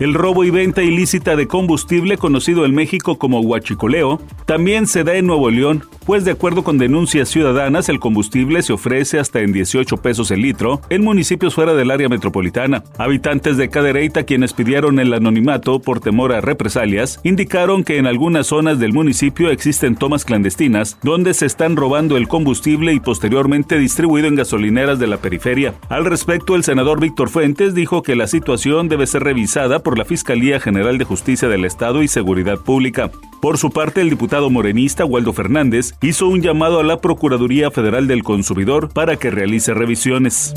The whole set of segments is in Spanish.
El robo y venta ilícita de combustible, conocido en México como huachicoleo, también se da en Nuevo León, pues de acuerdo con denuncias ciudadanas, el combustible se ofrece hasta en 18 pesos el litro en municipios fuera del área metropolitana. Habitantes de Cadereyta, quienes pidieron el anonimato por temor a represalias, indicaron que en algunas zonas del municipio existen tomas clandestinas donde se están robando el combustible y posteriormente distribuido en gasolineras de la periferia. Al respecto, el senador Víctor Fuentes dijo que la situación debe ser revisada por la Fiscalía General de Justicia del Estado y Seguridad Pública. Por su parte, el diputado morenista Waldo Fernández hizo un llamado a la Procuraduría Federal del Consumidor para que realice revisiones.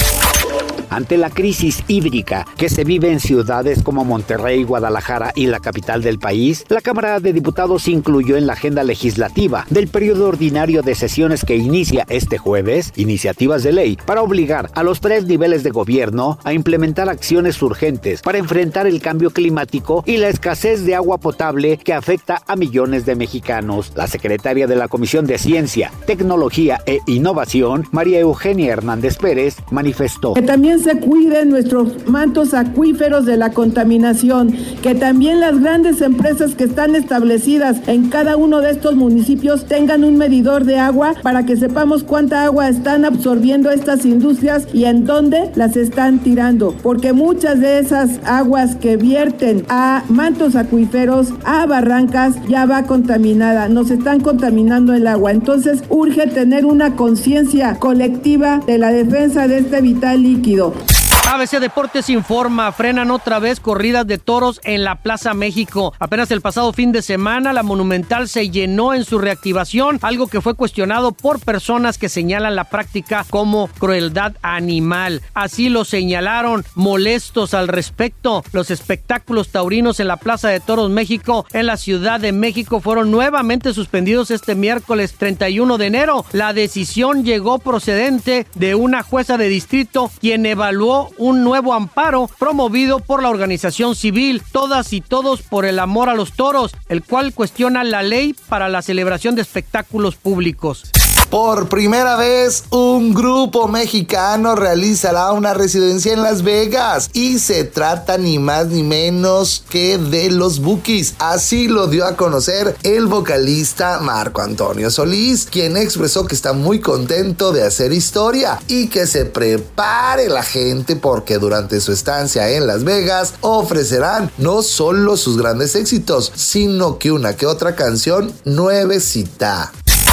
Ante la crisis hídrica que se vive en ciudades como Monterrey, Guadalajara y la capital del país, la Cámara de Diputados incluyó en la agenda legislativa del periodo ordinario de sesiones que inicia este jueves iniciativas de ley para obligar a los tres niveles de gobierno a implementar acciones urgentes para enfrentar el cambio climático y la escasez de agua potable que afecta a millones de mexicanos. La secretaria de la Comisión de Ciencia, Tecnología e Innovación, María Eugenia Hernández Pérez, manifestó. Se cuiden nuestros mantos acuíferos de la contaminación, que también las grandes empresas que están establecidas en cada uno de estos municipios tengan un medidor de agua para que sepamos cuánta agua están absorbiendo estas industrias y en dónde las están tirando, porque muchas de esas aguas que vierten a mantos acuíferos, a barrancas, ya va contaminada, nos están contaminando el agua. Entonces urge tener una conciencia colectiva de la defensa de este vital líquido. Mundo. ABC Deportes informa, frenan otra vez corridas de toros en la Plaza México. Apenas el pasado fin de semana, la Monumental se llenó en su reactivación, algo que fue cuestionado por personas que señalan la práctica como crueldad animal. Así lo señalaron molestos al respecto. Los espectáculos taurinos en la Plaza de Toros México en la Ciudad de México fueron nuevamente suspendidos este miércoles 31 de enero. La decisión llegó procedente de una jueza de distrito quien evaluó un nuevo amparo promovido por la organización civil Todas y Todos por el Amor a los Toros, el cual cuestiona la ley para la celebración de espectáculos públicos. Por primera vez, un grupo mexicano realizará una residencia en Las Vegas y se trata ni más ni menos que de los Bookies. Así lo dio a conocer el vocalista Marco Antonio Solís, quien expresó que está muy contento de hacer historia y que se prepare la gente porque durante su estancia en Las Vegas ofrecerán no solo sus grandes éxitos, sino que una que otra canción nuevecita.